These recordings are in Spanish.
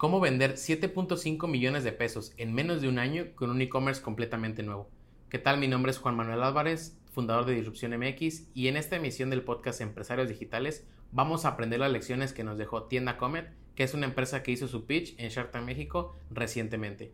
cómo vender 7.5 millones de pesos en menos de un año con un e-commerce completamente nuevo. ¿Qué tal? Mi nombre es Juan Manuel Álvarez, fundador de Disrupción MX, y en esta emisión del podcast Empresarios Digitales vamos a aprender las lecciones que nos dejó Tienda Comet, que es una empresa que hizo su pitch en Shark Tank México recientemente.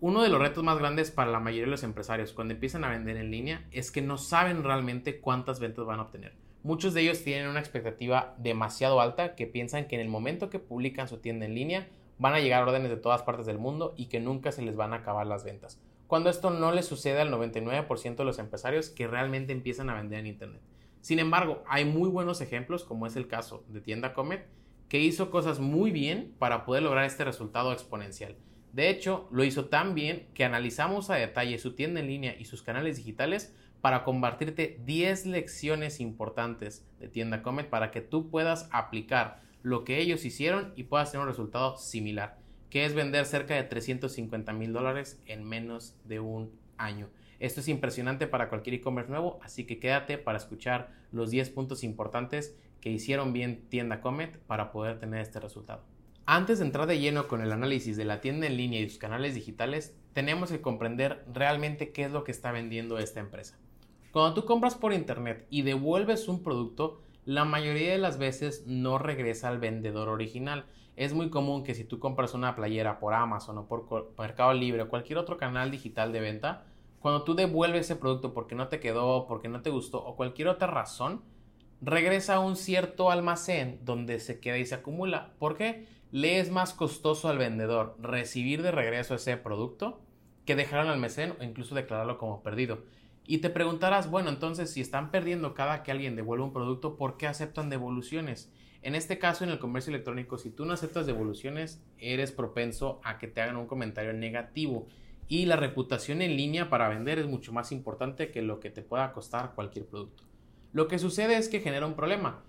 Uno de los retos más grandes para la mayoría de los empresarios cuando empiezan a vender en línea es que no saben realmente cuántas ventas van a obtener. Muchos de ellos tienen una expectativa demasiado alta que piensan que en el momento que publican su tienda en línea van a llegar órdenes de todas partes del mundo y que nunca se les van a acabar las ventas. Cuando esto no le sucede al 99% de los empresarios que realmente empiezan a vender en Internet. Sin embargo, hay muy buenos ejemplos, como es el caso de Tienda Comet, que hizo cosas muy bien para poder lograr este resultado exponencial. De hecho, lo hizo tan bien que analizamos a detalle su tienda en línea y sus canales digitales para compartirte 10 lecciones importantes de Tienda Comet para que tú puedas aplicar lo que ellos hicieron y puedas tener un resultado similar, que es vender cerca de 350 mil dólares en menos de un año. Esto es impresionante para cualquier e-commerce nuevo, así que quédate para escuchar los 10 puntos importantes que hicieron bien Tienda Comet para poder tener este resultado. Antes de entrar de lleno con el análisis de la tienda en línea y sus canales digitales, tenemos que comprender realmente qué es lo que está vendiendo esta empresa. Cuando tú compras por internet y devuelves un producto, la mayoría de las veces no regresa al vendedor original. Es muy común que si tú compras una playera por Amazon o por Mercado Libre o cualquier otro canal digital de venta, cuando tú devuelves ese producto porque no te quedó, porque no te gustó o cualquier otra razón, regresa a un cierto almacén donde se queda y se acumula. ¿Por qué? Le es más costoso al vendedor recibir de regreso ese producto que dejar en el almacén o incluso declararlo como perdido. Y te preguntarás, bueno, entonces si están perdiendo cada que alguien devuelve un producto, ¿por qué aceptan devoluciones? En este caso, en el comercio electrónico, si tú no aceptas devoluciones, eres propenso a que te hagan un comentario negativo. Y la reputación en línea para vender es mucho más importante que lo que te pueda costar cualquier producto. Lo que sucede es que genera un problema.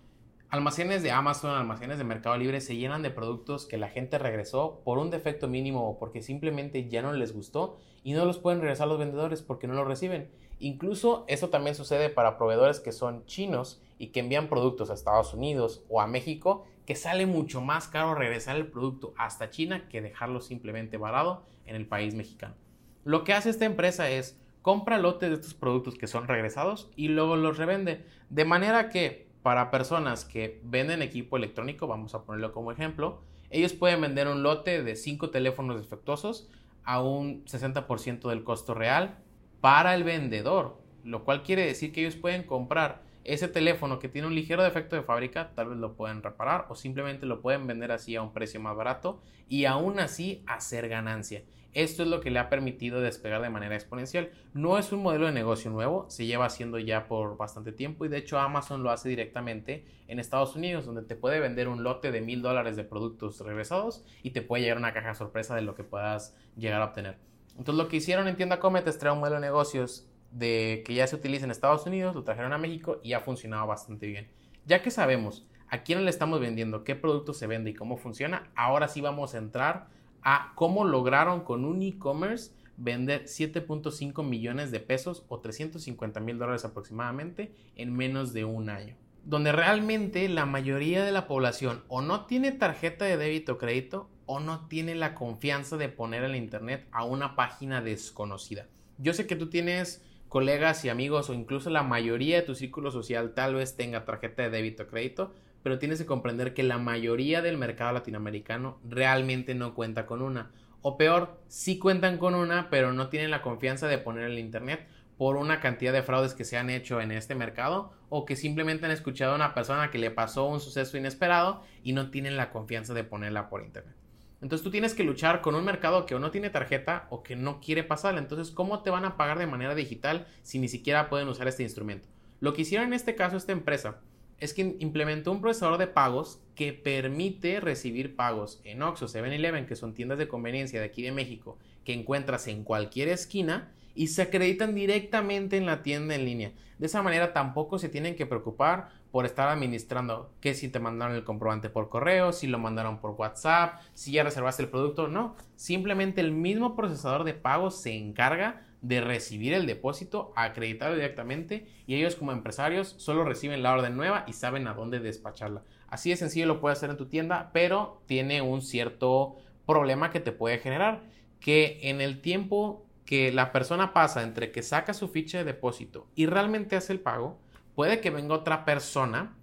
Almacenes de Amazon, almacenes de Mercado Libre se llenan de productos que la gente regresó por un defecto mínimo o porque simplemente ya no les gustó y no los pueden regresar los vendedores porque no los reciben. Incluso eso también sucede para proveedores que son chinos y que envían productos a Estados Unidos o a México, que sale mucho más caro regresar el producto hasta China que dejarlo simplemente varado en el país mexicano. Lo que hace esta empresa es compra lotes de estos productos que son regresados y luego los revende. De manera que para personas que venden equipo electrónico, vamos a ponerlo como ejemplo, ellos pueden vender un lote de 5 teléfonos defectuosos a un 60% del costo real para el vendedor, lo cual quiere decir que ellos pueden comprar ese teléfono que tiene un ligero defecto de fábrica, tal vez lo pueden reparar o simplemente lo pueden vender así a un precio más barato y aún así hacer ganancia. Esto es lo que le ha permitido despegar de manera exponencial. No es un modelo de negocio nuevo, se lleva haciendo ya por bastante tiempo y de hecho Amazon lo hace directamente en Estados Unidos, donde te puede vender un lote de mil dólares de productos regresados y te puede llegar una caja sorpresa de lo que puedas llegar a obtener. Entonces lo que hicieron en Tienda Comet es traer un modelo de negocios de que ya se utiliza en Estados Unidos, lo trajeron a México y ha funcionado bastante bien. Ya que sabemos a quién le estamos vendiendo, qué producto se vende y cómo funciona, ahora sí vamos a entrar a cómo lograron con un e-commerce vender 7.5 millones de pesos o 350 mil dólares aproximadamente en menos de un año. Donde realmente la mayoría de la población o no tiene tarjeta de débito o crédito o no tiene la confianza de poner el internet a una página desconocida. Yo sé que tú tienes colegas y amigos o incluso la mayoría de tu círculo social tal vez tenga tarjeta de débito o crédito, pero tienes que comprender que la mayoría del mercado latinoamericano realmente no cuenta con una. O peor, sí cuentan con una, pero no tienen la confianza de poner el internet por una cantidad de fraudes que se han hecho en este mercado o que simplemente han escuchado a una persona que le pasó un suceso inesperado y no tienen la confianza de ponerla por internet. Entonces tú tienes que luchar con un mercado que o no tiene tarjeta o que no quiere pasarla. Entonces, ¿cómo te van a pagar de manera digital si ni siquiera pueden usar este instrumento? Lo que hicieron en este caso esta empresa es que implementó un procesador de pagos que permite recibir pagos en Oxxo, 7-Eleven, que son tiendas de conveniencia de aquí de México, que encuentras en cualquier esquina y se acreditan directamente en la tienda en línea. De esa manera tampoco se tienen que preocupar por estar administrando que si te mandaron el comprobante por correo, si lo mandaron por WhatsApp, si ya reservaste el producto, no. Simplemente el mismo procesador de pago se encarga de recibir el depósito, acreditarlo directamente y ellos como empresarios solo reciben la orden nueva y saben a dónde despacharla. Así de sencillo lo puedes hacer en tu tienda, pero tiene un cierto problema que te puede generar, que en el tiempo que la persona pasa entre que saca su ficha de depósito y realmente hace el pago, puede que venga otra persona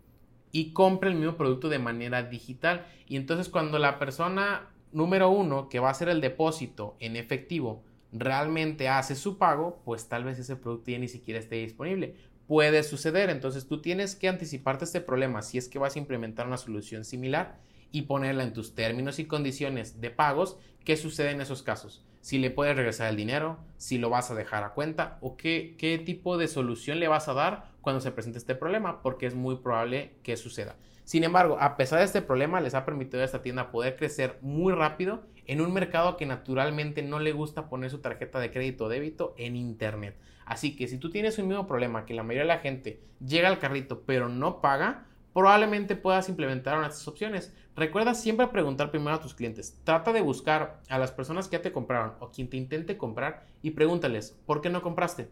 y compre el mismo producto de manera digital. Y entonces cuando la persona número uno que va a hacer el depósito en efectivo realmente hace su pago, pues tal vez ese producto ya ni siquiera esté disponible. Puede suceder, entonces tú tienes que anticiparte este problema si es que vas a implementar una solución similar y ponerla en tus términos y condiciones de pagos, qué sucede en esos casos. Si le puedes regresar el dinero, si lo vas a dejar a cuenta o qué, qué tipo de solución le vas a dar cuando se presente este problema, porque es muy probable que suceda. Sin embargo, a pesar de este problema, les ha permitido a esta tienda poder crecer muy rápido en un mercado que naturalmente no le gusta poner su tarjeta de crédito o débito en Internet. Así que si tú tienes un mismo problema que la mayoría de la gente llega al carrito pero no paga, probablemente puedas implementar una de estas opciones. Recuerda siempre preguntar primero a tus clientes. Trata de buscar a las personas que ya te compraron o quien te intente comprar y pregúntales, ¿por qué no compraste?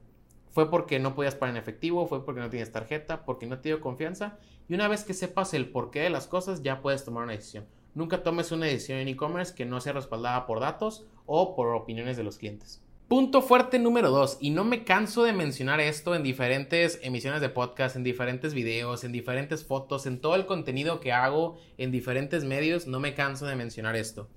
¿Fue porque no podías pagar en efectivo? ¿Fue porque no tienes tarjeta? ¿Porque no te dio confianza? Y una vez que sepas el porqué de las cosas, ya puedes tomar una decisión. Nunca tomes una decisión en e-commerce que no sea respaldada por datos o por opiniones de los clientes. Punto fuerte número 2, y no me canso de mencionar esto en diferentes emisiones de podcast, en diferentes videos, en diferentes fotos, en todo el contenido que hago en diferentes medios, no me canso de mencionar esto.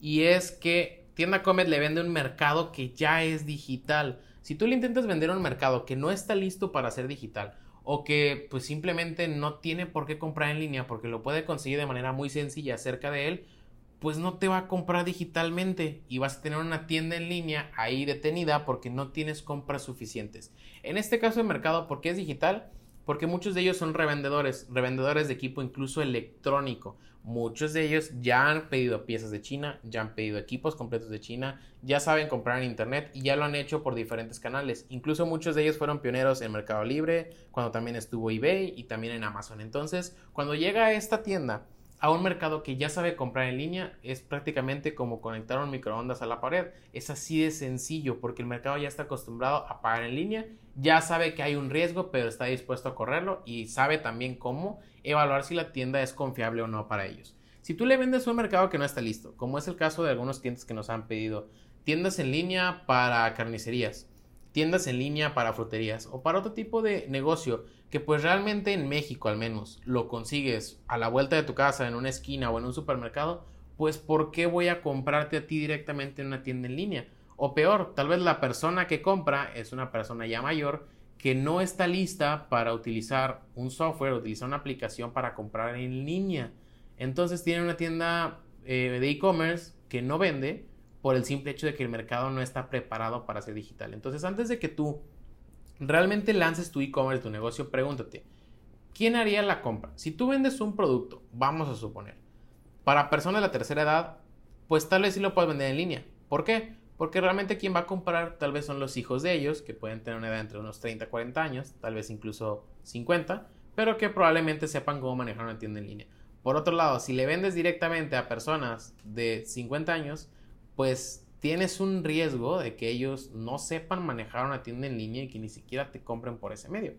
Y es que Tienda Comet le vende un mercado que ya es digital. Si tú le intentas vender un mercado que no está listo para ser digital o que pues simplemente no tiene por qué comprar en línea porque lo puede conseguir de manera muy sencilla cerca de él, pues no te va a comprar digitalmente y vas a tener una tienda en línea ahí detenida porque no tienes compras suficientes. En este caso de mercado, ¿por qué es digital? Porque muchos de ellos son revendedores, revendedores de equipo incluso electrónico. Muchos de ellos ya han pedido piezas de China, ya han pedido equipos completos de China, ya saben comprar en Internet y ya lo han hecho por diferentes canales. Incluso muchos de ellos fueron pioneros en Mercado Libre, cuando también estuvo eBay y también en Amazon. Entonces, cuando llega a esta tienda, a un mercado que ya sabe comprar en línea es prácticamente como conectar un microondas a la pared. Es así de sencillo porque el mercado ya está acostumbrado a pagar en línea, ya sabe que hay un riesgo pero está dispuesto a correrlo y sabe también cómo evaluar si la tienda es confiable o no para ellos. Si tú le vendes a un mercado que no está listo, como es el caso de algunos clientes que nos han pedido tiendas en línea para carnicerías, tiendas en línea para fruterías o para otro tipo de negocio que pues realmente en México al menos lo consigues a la vuelta de tu casa, en una esquina o en un supermercado, pues ¿por qué voy a comprarte a ti directamente en una tienda en línea? O peor, tal vez la persona que compra es una persona ya mayor que no está lista para utilizar un software, utilizar una aplicación para comprar en línea. Entonces tiene una tienda eh, de e-commerce que no vende por el simple hecho de que el mercado no está preparado para ser digital. Entonces antes de que tú realmente lances tu e-commerce, tu negocio, pregúntate, ¿quién haría la compra? Si tú vendes un producto, vamos a suponer, para personas de la tercera edad, pues tal vez sí lo puedes vender en línea. ¿Por qué? Porque realmente quien va a comprar tal vez son los hijos de ellos, que pueden tener una edad entre unos 30, 40 años, tal vez incluso 50, pero que probablemente sepan cómo manejar una tienda en línea. Por otro lado, si le vendes directamente a personas de 50 años, pues tienes un riesgo de que ellos no sepan manejar una tienda en línea y que ni siquiera te compren por ese medio.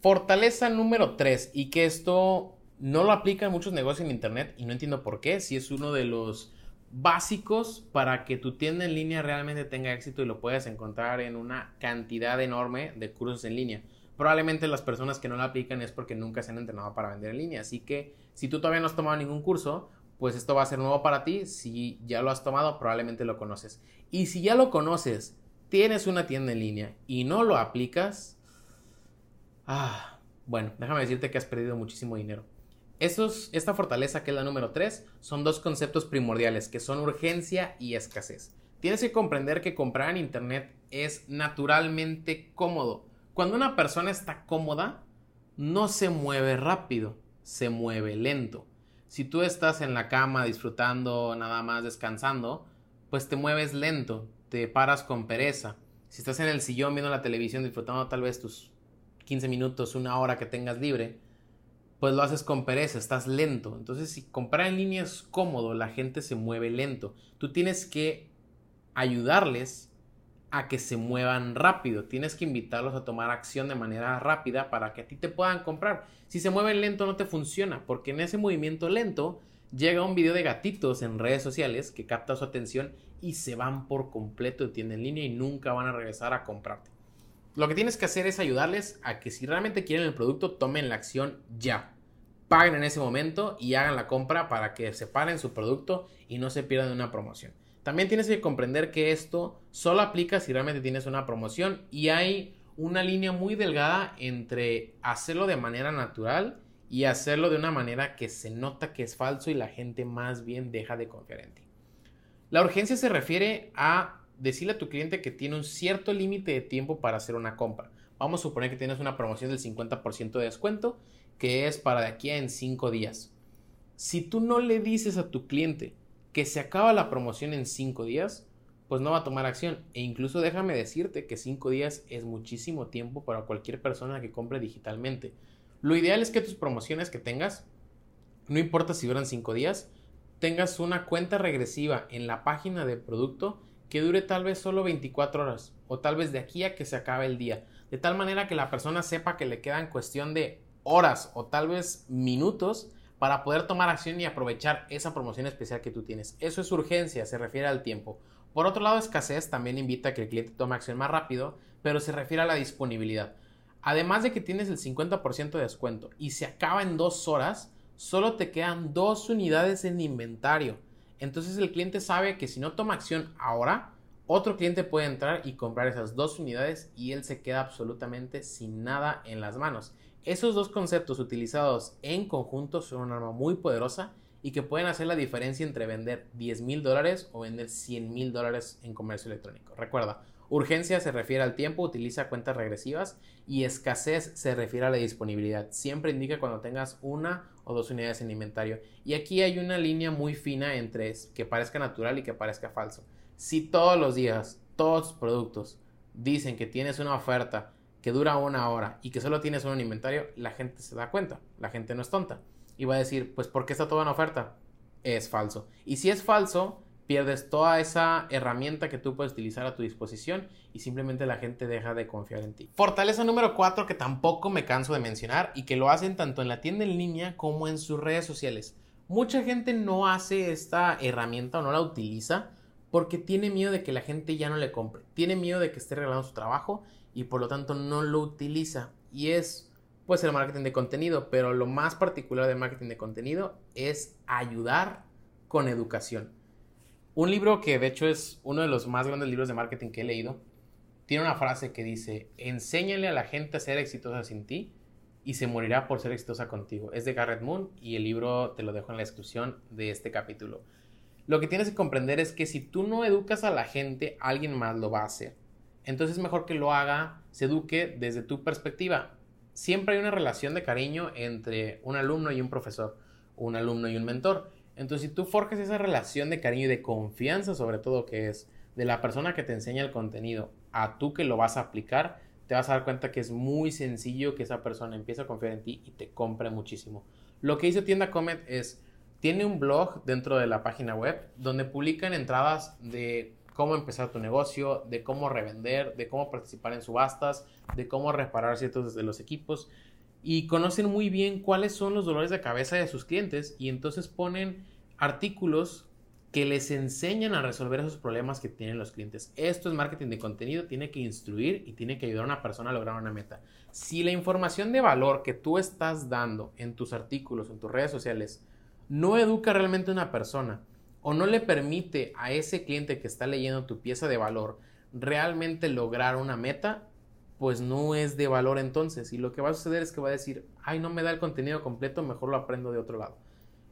Fortaleza número 3 y que esto no lo aplica en muchos negocios en internet y no entiendo por qué, si es uno de los básicos para que tu tienda en línea realmente tenga éxito y lo puedas encontrar en una cantidad enorme de cursos en línea. Probablemente las personas que no lo aplican es porque nunca se han entrenado para vender en línea, así que si tú todavía no has tomado ningún curso, pues esto va a ser nuevo para ti. Si ya lo has tomado, probablemente lo conoces. Y si ya lo conoces, tienes una tienda en línea y no lo aplicas, ah, bueno, déjame decirte que has perdido muchísimo dinero. esta fortaleza, que es la número 3, son dos conceptos primordiales, que son urgencia y escasez. Tienes que comprender que comprar en Internet es naturalmente cómodo. Cuando una persona está cómoda, no se mueve rápido, se mueve lento. Si tú estás en la cama disfrutando, nada más descansando, pues te mueves lento, te paras con pereza. Si estás en el sillón viendo la televisión disfrutando tal vez tus 15 minutos, una hora que tengas libre, pues lo haces con pereza, estás lento. Entonces, si comprar en línea es cómodo, la gente se mueve lento. Tú tienes que ayudarles a que se muevan rápido. Tienes que invitarlos a tomar acción de manera rápida para que a ti te puedan comprar. Si se mueven lento no te funciona, porque en ese movimiento lento llega un video de gatitos en redes sociales que capta su atención y se van por completo de tienda en línea y nunca van a regresar a comprarte. Lo que tienes que hacer es ayudarles a que si realmente quieren el producto, tomen la acción ya. Paguen en ese momento y hagan la compra para que separen su producto y no se pierdan una promoción. También tienes que comprender que esto solo aplica si realmente tienes una promoción y hay una línea muy delgada entre hacerlo de manera natural y hacerlo de una manera que se nota que es falso y la gente más bien deja de confiar en ti. La urgencia se refiere a decirle a tu cliente que tiene un cierto límite de tiempo para hacer una compra. Vamos a suponer que tienes una promoción del 50% de descuento que es para de aquí a en 5 días. Si tú no le dices a tu cliente que se acaba la promoción en 5 días, pues no va a tomar acción. E incluso déjame decirte que 5 días es muchísimo tiempo para cualquier persona que compre digitalmente. Lo ideal es que tus promociones que tengas, no importa si duran 5 días, tengas una cuenta regresiva en la página del producto que dure tal vez solo 24 horas o tal vez de aquí a que se acabe el día. De tal manera que la persona sepa que le quedan cuestión de horas o tal vez minutos para poder tomar acción y aprovechar esa promoción especial que tú tienes. Eso es urgencia, se refiere al tiempo. Por otro lado, escasez también invita a que el cliente tome acción más rápido, pero se refiere a la disponibilidad. Además de que tienes el 50% de descuento y se acaba en dos horas, solo te quedan dos unidades en inventario. Entonces el cliente sabe que si no toma acción ahora, otro cliente puede entrar y comprar esas dos unidades y él se queda absolutamente sin nada en las manos. Esos dos conceptos utilizados en conjunto son un arma muy poderosa y que pueden hacer la diferencia entre vender 10 mil dólares o vender 100 mil dólares en comercio electrónico. Recuerda, urgencia se refiere al tiempo, utiliza cuentas regresivas y escasez se refiere a la disponibilidad. Siempre indica cuando tengas una o dos unidades en inventario. Y aquí hay una línea muy fina entre que parezca natural y que parezca falso. Si todos los días, todos los productos dicen que tienes una oferta que dura una hora y que solo tienes un inventario, la gente se da cuenta. La gente no es tonta. Y va a decir, pues, ¿por qué está toda en oferta? Es falso. Y si es falso, pierdes toda esa herramienta que tú puedes utilizar a tu disposición y simplemente la gente deja de confiar en ti. Fortaleza número 4 que tampoco me canso de mencionar y que lo hacen tanto en la tienda en línea como en sus redes sociales. Mucha gente no hace esta herramienta o no la utiliza porque tiene miedo de que la gente ya no le compre. Tiene miedo de que esté regalando su trabajo y por lo tanto no lo utiliza. Y es pues el marketing de contenido, pero lo más particular del marketing de contenido es ayudar con educación. Un libro que de hecho es uno de los más grandes libros de marketing que he leído, tiene una frase que dice, enséñale a la gente a ser exitosa sin ti y se morirá por ser exitosa contigo. Es de Garrett Moon y el libro te lo dejo en la descripción de este capítulo. Lo que tienes que comprender es que si tú no educas a la gente, alguien más lo va a hacer. Entonces es mejor que lo haga, se eduque desde tu perspectiva. Siempre hay una relación de cariño entre un alumno y un profesor, un alumno y un mentor. Entonces, si tú forjas esa relación de cariño y de confianza, sobre todo, que es de la persona que te enseña el contenido a tú que lo vas a aplicar, te vas a dar cuenta que es muy sencillo que esa persona empiece a confiar en ti y te compre muchísimo. Lo que hizo Tienda Comet es, tiene un blog dentro de la página web donde publican entradas de cómo empezar tu negocio, de cómo revender, de cómo participar en subastas, de cómo reparar ciertos de los equipos y conocen muy bien cuáles son los dolores de cabeza de sus clientes y entonces ponen artículos que les enseñan a resolver esos problemas que tienen los clientes. Esto es marketing de contenido, tiene que instruir y tiene que ayudar a una persona a lograr una meta. Si la información de valor que tú estás dando en tus artículos, en tus redes sociales, no educa realmente a una persona o no le permite a ese cliente que está leyendo tu pieza de valor realmente lograr una meta, pues no es de valor entonces. Y lo que va a suceder es que va a decir, ay, no me da el contenido completo, mejor lo aprendo de otro lado.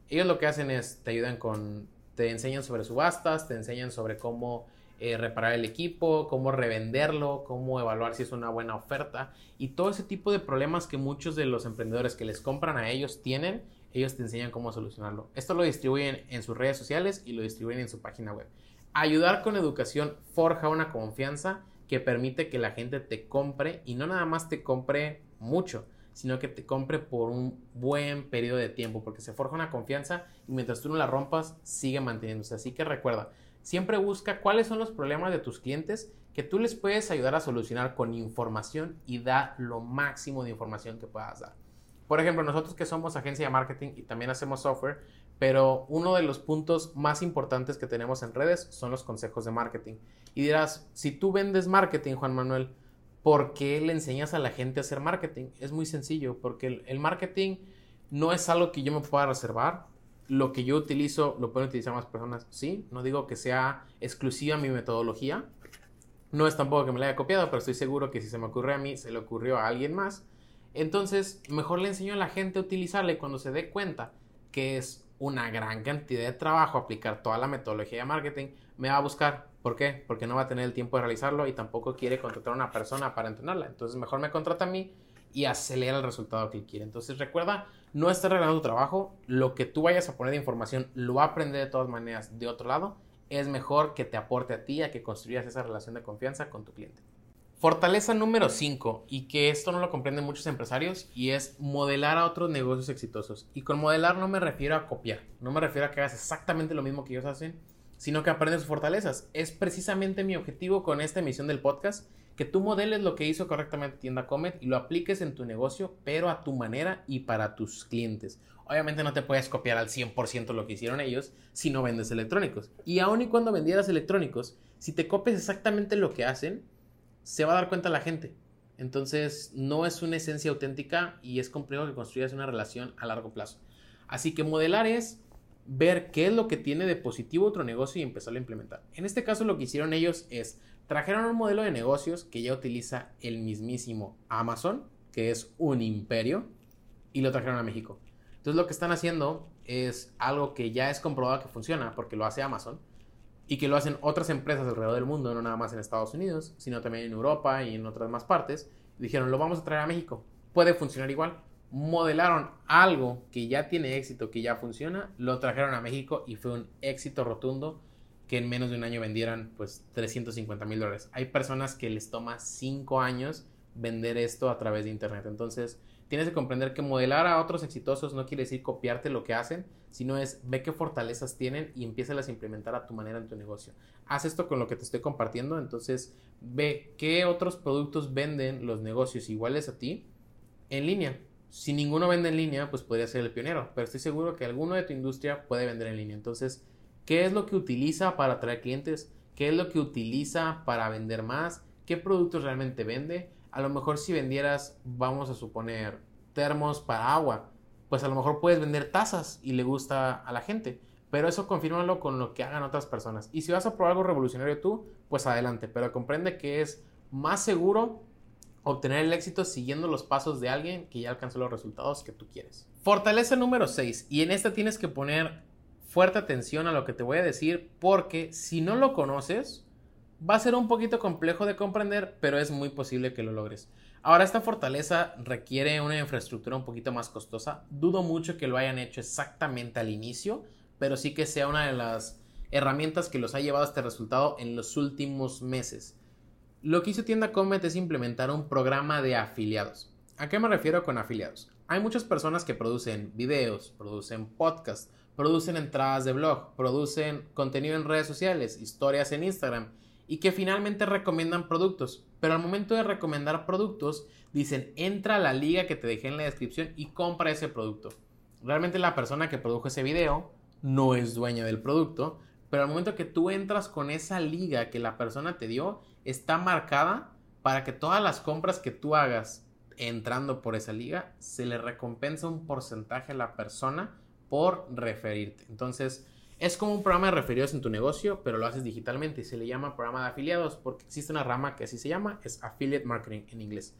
Ellos lo que hacen es, te ayudan con, te enseñan sobre subastas, te enseñan sobre cómo eh, reparar el equipo, cómo revenderlo, cómo evaluar si es una buena oferta y todo ese tipo de problemas que muchos de los emprendedores que les compran a ellos tienen, ellos te enseñan cómo solucionarlo. Esto lo distribuyen en sus redes sociales y lo distribuyen en su página web. Ayudar con educación forja una confianza que permite que la gente te compre y no nada más te compre mucho, sino que te compre por un buen periodo de tiempo, porque se forja una confianza y mientras tú no la rompas, sigue manteniéndose. Así que recuerda, siempre busca cuáles son los problemas de tus clientes que tú les puedes ayudar a solucionar con información y da lo máximo de información que puedas dar. Por ejemplo, nosotros que somos agencia de marketing y también hacemos software, pero uno de los puntos más importantes que tenemos en redes son los consejos de marketing. Y dirás, si tú vendes marketing, Juan Manuel, ¿por qué le enseñas a la gente a hacer marketing? Es muy sencillo, porque el, marketing no es algo que yo me pueda reservar. Lo que yo utilizo lo pueden utilizar más personas, sí. No digo que sea exclusiva mi metodología. No es tampoco que me la haya copiado, pero estoy seguro que si se me ocurre a mí, se le ocurrió a alguien más. Entonces, mejor le enseño a la gente a utilizarle cuando se dé cuenta que es una gran cantidad de trabajo aplicar toda la metodología de marketing, me va a buscar. ¿Por qué? Porque no va a tener el tiempo de realizarlo y tampoco quiere contratar a una persona para entrenarla. Entonces, mejor me contrata a mí y acelera el resultado que quiere. Entonces, recuerda, no estar regalando tu trabajo. Lo que tú vayas a poner de información lo va a aprender de todas maneras de otro lado. Es mejor que te aporte a ti, a que construyas esa relación de confianza con tu cliente. Fortaleza número 5, y que esto no lo comprenden muchos empresarios, y es modelar a otros negocios exitosos. Y con modelar no me refiero a copiar, no me refiero a que hagas exactamente lo mismo que ellos hacen, sino que aprendes sus fortalezas. Es precisamente mi objetivo con esta emisión del podcast, que tú modeles lo que hizo correctamente Tienda Comet y lo apliques en tu negocio, pero a tu manera y para tus clientes. Obviamente no te puedes copiar al 100% lo que hicieron ellos si no vendes electrónicos. Y aun y cuando vendieras electrónicos, si te copias exactamente lo que hacen, se va a dar cuenta la gente. Entonces, no es una esencia auténtica y es complejo que construyas una relación a largo plazo. Así que modelar es ver qué es lo que tiene de positivo otro negocio y empezarlo a implementar. En este caso, lo que hicieron ellos es trajeron un modelo de negocios que ya utiliza el mismísimo Amazon, que es un imperio, y lo trajeron a México. Entonces, lo que están haciendo es algo que ya es comprobado que funciona porque lo hace Amazon y que lo hacen otras empresas alrededor del mundo, no nada más en Estados Unidos, sino también en Europa y en otras más partes, dijeron, lo vamos a traer a México, puede funcionar igual. Modelaron algo que ya tiene éxito, que ya funciona, lo trajeron a México y fue un éxito rotundo que en menos de un año vendieran pues 350 mil dólares. Hay personas que les toma 5 años vender esto a través de Internet. Entonces, tienes que comprender que modelar a otros exitosos no quiere decir copiarte lo que hacen, sino es ve qué fortalezas tienen y empieza a implementar a tu manera en tu negocio. Haz esto con lo que te estoy compartiendo, entonces ve qué otros productos venden los negocios iguales a ti en línea. Si ninguno vende en línea, pues podría ser el pionero, pero estoy seguro que alguno de tu industria puede vender en línea. Entonces, ¿qué es lo que utiliza para atraer clientes? ¿Qué es lo que utiliza para vender más? ¿Qué productos realmente vende? A lo mejor si vendieras, vamos a suponer, termos para agua, pues a lo mejor puedes vender tazas y le gusta a la gente. Pero eso confírmalo con lo que hagan otras personas. Y si vas a probar algo revolucionario tú, pues adelante. Pero comprende que es más seguro obtener el éxito siguiendo los pasos de alguien que ya alcanzó los resultados que tú quieres. Fortaleza número 6. Y en esta tienes que poner fuerte atención a lo que te voy a decir porque si no lo conoces, Va a ser un poquito complejo de comprender, pero es muy posible que lo logres. Ahora, esta fortaleza requiere una infraestructura un poquito más costosa. Dudo mucho que lo hayan hecho exactamente al inicio, pero sí que sea una de las herramientas que los ha llevado a este resultado en los últimos meses. Lo que hizo Tienda Comet es implementar un programa de afiliados. ¿A qué me refiero con afiliados? Hay muchas personas que producen videos, producen podcasts, producen entradas de blog, producen contenido en redes sociales, historias en Instagram y que finalmente recomiendan productos. Pero al momento de recomendar productos, dicen entra a la liga que te dejé en la descripción y compra ese producto. Realmente la persona que produjo ese video no es dueña del producto, pero al momento que tú entras con esa liga que la persona te dio, está marcada para que todas las compras que tú hagas entrando por esa liga, se le recompensa un porcentaje a la persona por referirte. Entonces, es como un programa de referidos en tu negocio, pero lo haces digitalmente y se le llama programa de afiliados porque existe una rama que así se llama, es affiliate marketing en inglés.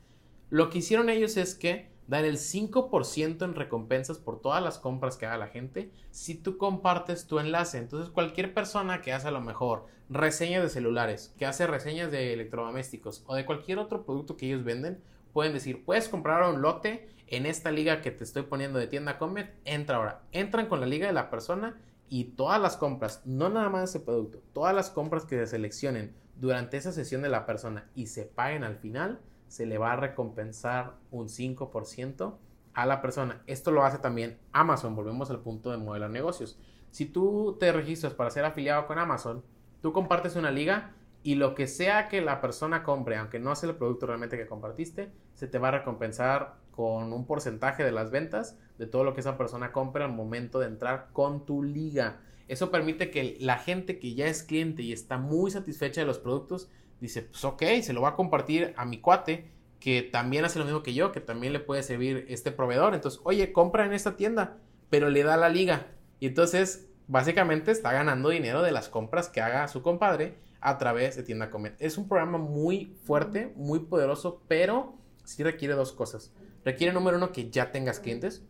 Lo que hicieron ellos es que dan el 5% en recompensas por todas las compras que haga la gente si tú compartes tu enlace. Entonces cualquier persona que hace a lo mejor reseñas de celulares, que hace reseñas de electrodomésticos o de cualquier otro producto que ellos venden, pueden decir, puedes comprar un lote en esta liga que te estoy poniendo de tienda Comet, entra ahora. Entran con la liga de la persona y todas las compras, no nada más ese producto, todas las compras que se seleccionen durante esa sesión de la persona y se paguen al final, se le va a recompensar un 5% a la persona. Esto lo hace también Amazon, volvemos al punto de modelo de negocios. Si tú te registras para ser afiliado con Amazon, tú compartes una liga y lo que sea que la persona compre, aunque no sea el producto realmente que compartiste, se te va a recompensar con un porcentaje de las ventas de todo lo que esa persona compra al momento de entrar con tu liga. Eso permite que la gente que ya es cliente y está muy satisfecha de los productos, dice, pues ok, se lo va a compartir a mi cuate que también hace lo mismo que yo, que también le puede servir este proveedor. Entonces, oye, compra en esta tienda, pero le da la liga. Y entonces, básicamente está ganando dinero de las compras que haga su compadre a través de Tienda Comer. Es un programa muy fuerte, muy poderoso, pero sí requiere dos cosas. Requiere, número uno, que ya tengas clientes.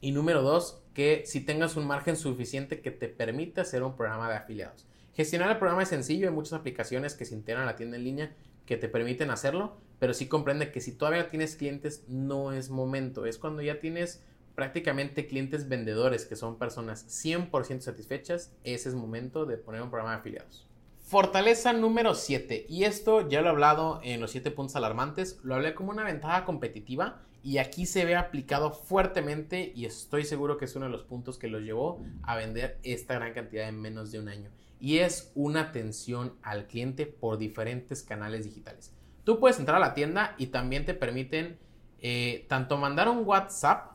Y número dos, que si tengas un margen suficiente que te permita hacer un programa de afiliados. Gestionar el programa es sencillo, hay muchas aplicaciones que se integran a la tienda en línea que te permiten hacerlo, pero sí comprende que si todavía tienes clientes no es momento, es cuando ya tienes prácticamente clientes vendedores que son personas 100% satisfechas, ese es momento de poner un programa de afiliados. Fortaleza número 7, y esto ya lo he hablado en los 7 puntos alarmantes, lo hablé como una ventaja competitiva y aquí se ve aplicado fuertemente y estoy seguro que es uno de los puntos que los llevó a vender esta gran cantidad en menos de un año y es una atención al cliente por diferentes canales digitales. Tú puedes entrar a la tienda y también te permiten eh, tanto mandar un WhatsApp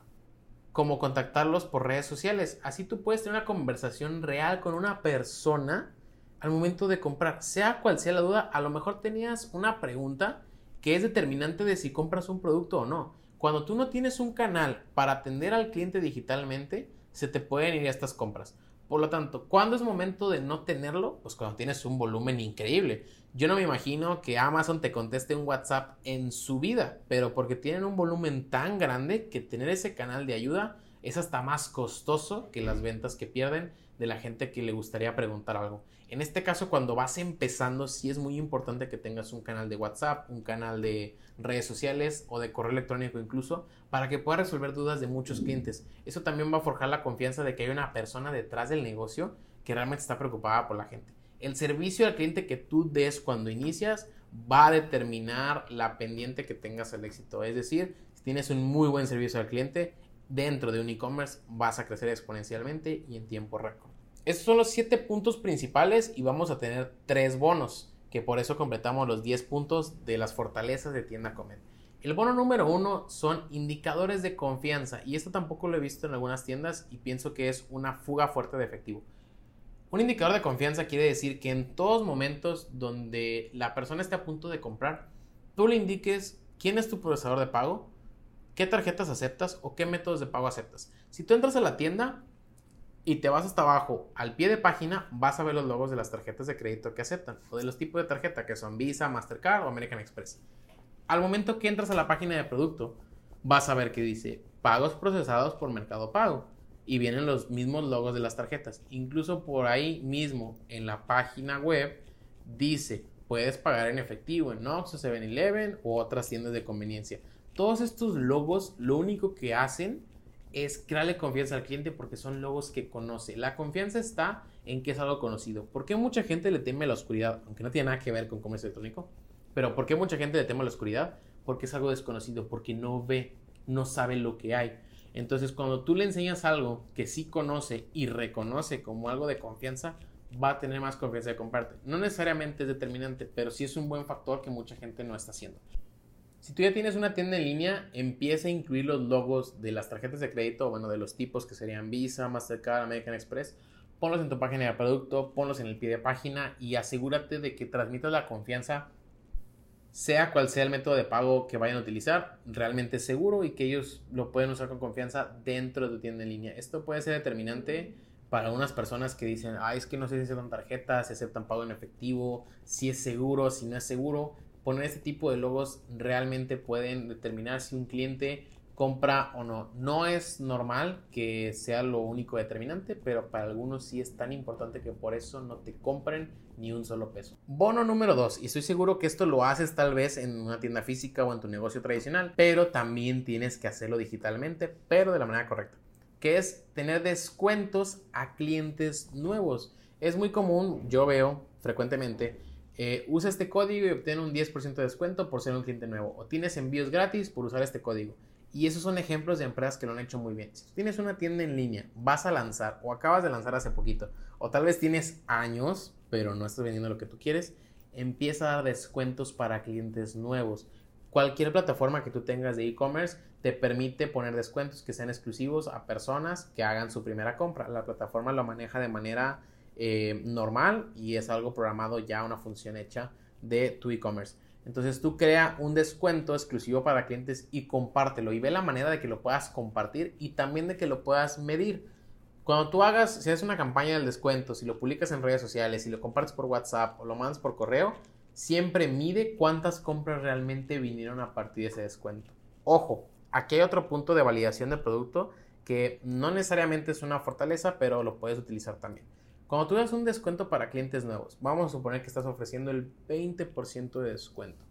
como contactarlos por redes sociales. Así tú puedes tener una conversación real con una persona al momento de comprar. Sea cual sea la duda, a lo mejor tenías una pregunta que es determinante de si compras un producto o no. Cuando tú no tienes un canal para atender al cliente digitalmente, se te pueden ir estas compras. Por lo tanto, ¿cuándo es momento de no tenerlo? Pues cuando tienes un volumen increíble. Yo no me imagino que Amazon te conteste un WhatsApp en su vida, pero porque tienen un volumen tan grande que tener ese canal de ayuda es hasta más costoso que las ventas que pierden de la gente que le gustaría preguntar algo. En este caso, cuando vas empezando, sí es muy importante que tengas un canal de WhatsApp, un canal de redes sociales o de correo electrónico incluso, para que puedas resolver dudas de muchos clientes. Eso también va a forjar la confianza de que hay una persona detrás del negocio que realmente está preocupada por la gente. El servicio al cliente que tú des cuando inicias va a determinar la pendiente que tengas al éxito. Es decir, si tienes un muy buen servicio al cliente, dentro de un e-commerce vas a crecer exponencialmente y en tiempo récord. Estos son los 7 puntos principales y vamos a tener 3 bonos, que por eso completamos los 10 puntos de las fortalezas de tienda Comet. El bono número 1 son indicadores de confianza y esto tampoco lo he visto en algunas tiendas y pienso que es una fuga fuerte de efectivo. Un indicador de confianza quiere decir que en todos momentos donde la persona esté a punto de comprar, tú le indiques quién es tu procesador de pago, qué tarjetas aceptas o qué métodos de pago aceptas. Si tú entras a la tienda, y te vas hasta abajo al pie de página, vas a ver los logos de las tarjetas de crédito que aceptan o de los tipos de tarjeta que son Visa, Mastercard o American Express. Al momento que entras a la página de producto, vas a ver que dice pagos procesados por Mercado Pago y vienen los mismos logos de las tarjetas. Incluso por ahí mismo en la página web dice puedes pagar en efectivo en Oxxo, 7-Eleven u otras tiendas de conveniencia. Todos estos logos lo único que hacen es crearle confianza al cliente porque son logos que conoce. La confianza está en que es algo conocido. ¿Por qué mucha gente le teme a la oscuridad? Aunque no tiene nada que ver con comercio electrónico. Pero ¿por qué mucha gente le teme a la oscuridad? Porque es algo desconocido, porque no ve, no sabe lo que hay. Entonces, cuando tú le enseñas algo que sí conoce y reconoce como algo de confianza, va a tener más confianza de comprarte. No necesariamente es determinante, pero sí es un buen factor que mucha gente no está haciendo. Si tú ya tienes una tienda en línea, empieza a incluir los logos de las tarjetas de crédito, bueno, de los tipos que serían Visa, Mastercard, American Express. Ponlos en tu página de producto, ponlos en el pie de página y asegúrate de que transmitas la confianza, sea cual sea el método de pago que vayan a utilizar, realmente seguro y que ellos lo pueden usar con confianza dentro de tu tienda en línea. Esto puede ser determinante para unas personas que dicen, ah, es que no sé si aceptan tarjetas, si aceptan pago en efectivo, si es seguro, si no es seguro poner este tipo de logos realmente pueden determinar si un cliente compra o no. No es normal que sea lo único determinante, pero para algunos sí es tan importante que por eso no te compren ni un solo peso. Bono número 2, y estoy seguro que esto lo haces tal vez en una tienda física o en tu negocio tradicional, pero también tienes que hacerlo digitalmente, pero de la manera correcta, que es tener descuentos a clientes nuevos. Es muy común, yo veo frecuentemente, eh, usa este código y obtén un 10% de descuento por ser un cliente nuevo. O tienes envíos gratis por usar este código. Y esos son ejemplos de empresas que lo han hecho muy bien. Si tienes una tienda en línea, vas a lanzar o acabas de lanzar hace poquito, o tal vez tienes años, pero no estás vendiendo lo que tú quieres, empieza a dar descuentos para clientes nuevos. Cualquier plataforma que tú tengas de e-commerce te permite poner descuentos que sean exclusivos a personas que hagan su primera compra. La plataforma lo maneja de manera eh, normal y es algo programado ya, una función hecha de tu e-commerce. Entonces tú crea un descuento exclusivo para clientes y compártelo y ve la manera de que lo puedas compartir y también de que lo puedas medir. Cuando tú hagas, si haces una campaña del descuento, si lo publicas en redes sociales, si lo compartes por WhatsApp o lo mandas por correo, siempre mide cuántas compras realmente vinieron a partir de ese descuento. Ojo, aquí hay otro punto de validación del producto que no necesariamente es una fortaleza, pero lo puedes utilizar también. Cuando tú das un descuento para clientes nuevos, vamos a suponer que estás ofreciendo el 20% de descuento.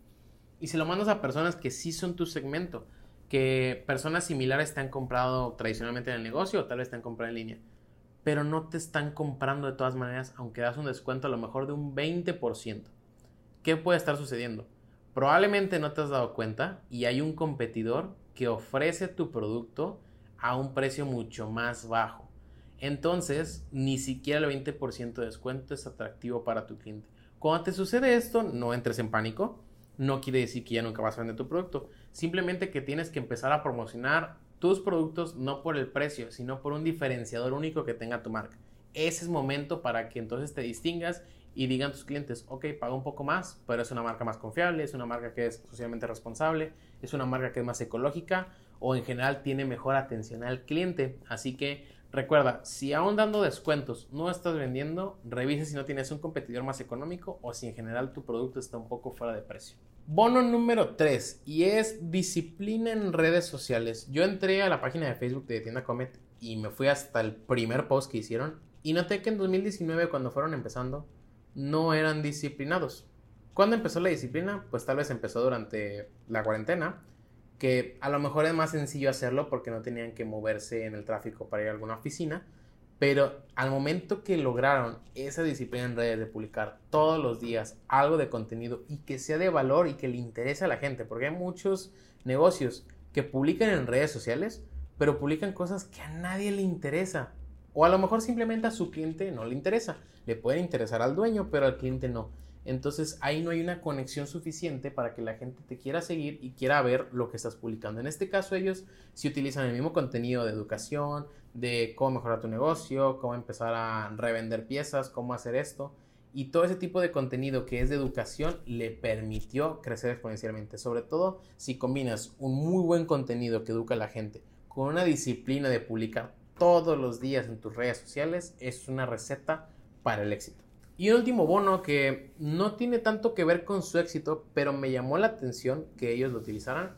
Y si lo mandas a personas que sí son tu segmento, que personas similares te han comprado tradicionalmente en el negocio o tal vez te han comprado en línea, pero no te están comprando de todas maneras, aunque das un descuento a lo mejor de un 20%. ¿Qué puede estar sucediendo? Probablemente no te has dado cuenta y hay un competidor que ofrece tu producto a un precio mucho más bajo entonces ni siquiera el 20% de descuento es atractivo para tu cliente. Cuando te sucede esto, no entres en pánico. No quiere decir que ya nunca vas a vender tu producto. Simplemente que tienes que empezar a promocionar tus productos no por el precio, sino por un diferenciador único que tenga tu marca. Ese es momento para que entonces te distingas y digan tus clientes, ok, paga un poco más, pero es una marca más confiable, es una marca que es socialmente responsable, es una marca que es más ecológica o en general tiene mejor atención al cliente. Así que Recuerda, si aún dando descuentos no estás vendiendo, revisa si no tienes un competidor más económico o si en general tu producto está un poco fuera de precio. Bono número 3 y es disciplina en redes sociales. Yo entré a la página de Facebook de Tienda Comet y me fui hasta el primer post que hicieron y noté que en 2019 cuando fueron empezando no eran disciplinados. ¿Cuándo empezó la disciplina? Pues tal vez empezó durante la cuarentena que a lo mejor es más sencillo hacerlo porque no tenían que moverse en el tráfico para ir a alguna oficina, pero al momento que lograron esa disciplina en redes de publicar todos los días algo de contenido y que sea de valor y que le interese a la gente, porque hay muchos negocios que publican en redes sociales, pero publican cosas que a nadie le interesa. O a lo mejor simplemente a su cliente no le interesa. Le puede interesar al dueño, pero al cliente no. Entonces ahí no hay una conexión suficiente para que la gente te quiera seguir y quiera ver lo que estás publicando. En este caso ellos sí utilizan el mismo contenido de educación, de cómo mejorar tu negocio, cómo empezar a revender piezas, cómo hacer esto. Y todo ese tipo de contenido que es de educación le permitió crecer exponencialmente. Sobre todo si combinas un muy buen contenido que educa a la gente con una disciplina de publicar todos los días en tus redes sociales, es una receta para el éxito. Y un último bono que no tiene tanto que ver con su éxito, pero me llamó la atención que ellos lo utilizaran,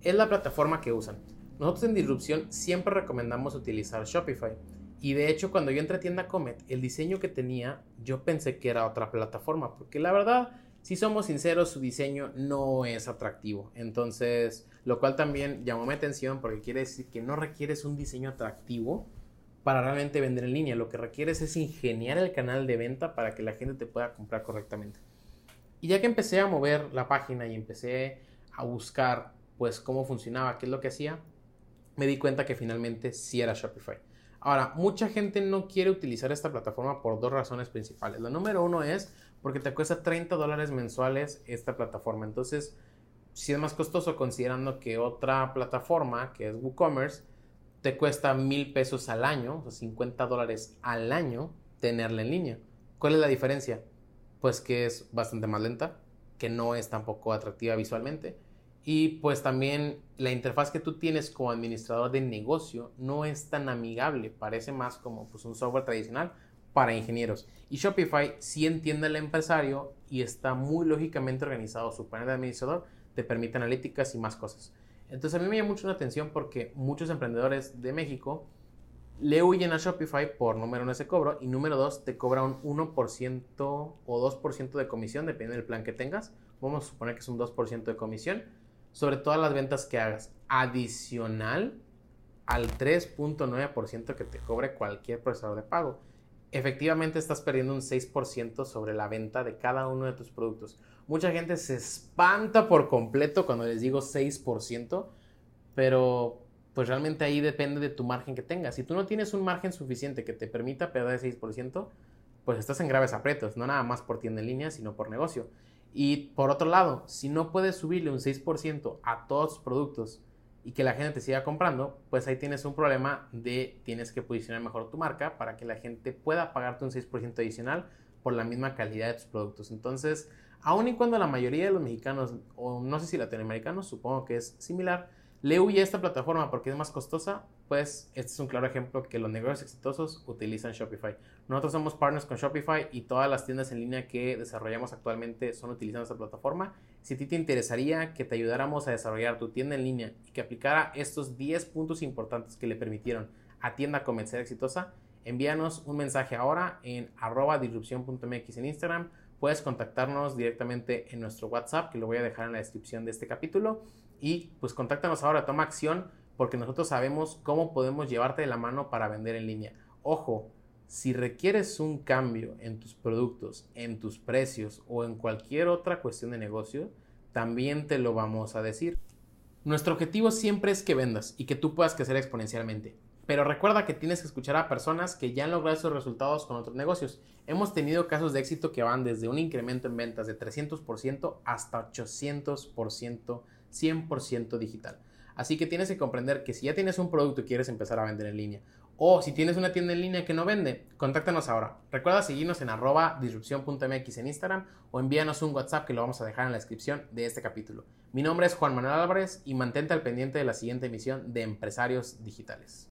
es la plataforma que usan. Nosotros en Disrupción siempre recomendamos utilizar Shopify. Y de hecho, cuando yo entré a tienda Comet, el diseño que tenía, yo pensé que era otra plataforma, porque la verdad, si somos sinceros, su diseño no es atractivo. Entonces, lo cual también llamó mi atención porque quiere decir que no requieres un diseño atractivo para realmente vender en línea. Lo que requieres es ingeniar el canal de venta para que la gente te pueda comprar correctamente. Y ya que empecé a mover la página y empecé a buscar pues cómo funcionaba, qué es lo que hacía, me di cuenta que finalmente sí era Shopify. Ahora, mucha gente no quiere utilizar esta plataforma por dos razones principales. La número uno es porque te cuesta 30 dólares mensuales esta plataforma. Entonces, si es más costoso considerando que otra plataforma, que es WooCommerce, te cuesta mil pesos al año, o 50 dólares al año, tenerla en línea. ¿Cuál es la diferencia? Pues que es bastante más lenta, que no es tampoco atractiva visualmente. Y pues también la interfaz que tú tienes como administrador de negocio no es tan amigable, parece más como pues, un software tradicional para ingenieros. Y Shopify sí entiende al empresario y está muy lógicamente organizado. Su panel de administrador te permite analíticas y más cosas. Entonces a mí me llama mucho la atención porque muchos emprendedores de México le huyen a Shopify por número uno ese cobro y número dos te cobra un 1% o 2% de comisión, depende del plan que tengas. Vamos a suponer que es un 2% de comisión sobre todas las ventas que hagas. Adicional al 3.9% que te cobre cualquier procesador de pago. Efectivamente estás perdiendo un 6% sobre la venta de cada uno de tus productos. Mucha gente se espanta por completo cuando les digo 6%, pero pues realmente ahí depende de tu margen que tengas. Si tú no tienes un margen suficiente que te permita perder 6%, pues estás en graves aprietos, no nada más por tienda en línea, sino por negocio. Y por otro lado, si no puedes subirle un 6% a todos tus productos y que la gente te siga comprando, pues ahí tienes un problema de tienes que posicionar mejor tu marca para que la gente pueda pagarte un 6% adicional por la misma calidad de tus productos. Entonces, aun y cuando la mayoría de los mexicanos, o no sé si latinoamericanos, supongo que es similar, le huye a esta plataforma porque es más costosa, pues este es un claro ejemplo que los negocios exitosos utilizan Shopify. Nosotros somos partners con Shopify y todas las tiendas en línea que desarrollamos actualmente son utilizando esta plataforma. Si a ti te interesaría que te ayudáramos a desarrollar tu tienda en línea y que aplicara estos 10 puntos importantes que le permitieron a tienda comercial exitosa, envíanos un mensaje ahora en arroba disrupción.mx en Instagram. Puedes contactarnos directamente en nuestro WhatsApp, que lo voy a dejar en la descripción de este capítulo y pues contáctanos ahora, toma acción porque nosotros sabemos cómo podemos llevarte de la mano para vender en línea. Ojo, si requieres un cambio en tus productos, en tus precios o en cualquier otra cuestión de negocio, también te lo vamos a decir. Nuestro objetivo siempre es que vendas y que tú puedas crecer exponencialmente. Pero recuerda que tienes que escuchar a personas que ya han logrado esos resultados con otros negocios. Hemos tenido casos de éxito que van desde un incremento en ventas de 300% hasta 800% 100% digital. Así que tienes que comprender que si ya tienes un producto y quieres empezar a vender en línea, o si tienes una tienda en línea que no vende, contáctanos ahora. Recuerda seguirnos en arroba disrupción.mx en Instagram o envíanos un WhatsApp que lo vamos a dejar en la descripción de este capítulo. Mi nombre es Juan Manuel Álvarez y mantente al pendiente de la siguiente emisión de Empresarios Digitales.